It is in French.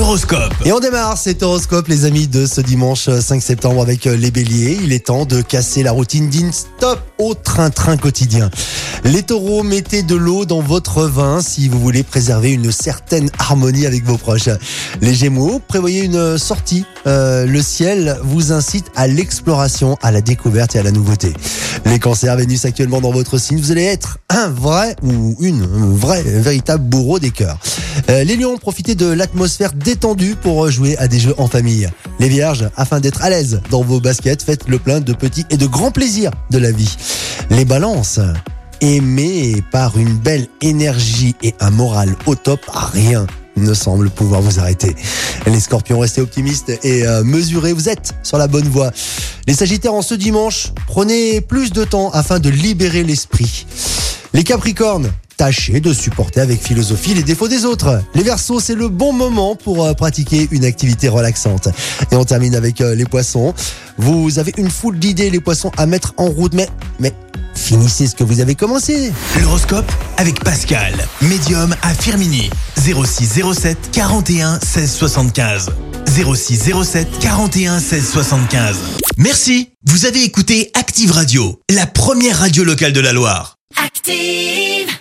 Horoscope. Et on démarre cet horoscope, les amis, de ce dimanche 5 septembre avec euh, les béliers. Il est temps de casser la routine d'une stop au train-train quotidien. Les taureaux, mettez de l'eau dans votre vin si vous voulez préserver une certaine harmonie avec vos proches. Les gémeaux, prévoyez une sortie. Euh, le ciel vous incite à l'exploration, à la découverte et à la nouveauté. Les cancers, Vénus actuellement dans votre signe, vous allez être un vrai ou une vraie, véritable bourreau des cœurs. Euh, les lions, profitez de l'atmosphère détendue pour jouer à des jeux en famille. Les vierges, afin d'être à l'aise dans vos baskets, faites le plein de petits et de grands plaisirs de la vie. Les balances, aimés par une belle énergie et un moral au top, rien ne semble pouvoir vous arrêter. Les scorpions, restez optimistes et euh, mesurez, vous êtes sur la bonne voie. Les sagittaires, en ce dimanche, prenez plus de temps afin de libérer l'esprit. Les capricornes, tâchez de supporter avec philosophie les défauts des autres. Les versos, c'est le bon moment pour euh, pratiquer une activité relaxante. Et on termine avec euh, les poissons. Vous avez une foule d'idées, les poissons, à mettre en route, mais, mais, finissez ce que vous avez commencé. L'horoscope avec Pascal, médium à Firmini. 06 07 41 16 75. 06 07 41 16 75. Merci. Vous avez écouté Active Radio, la première radio locale de la Loire. Active.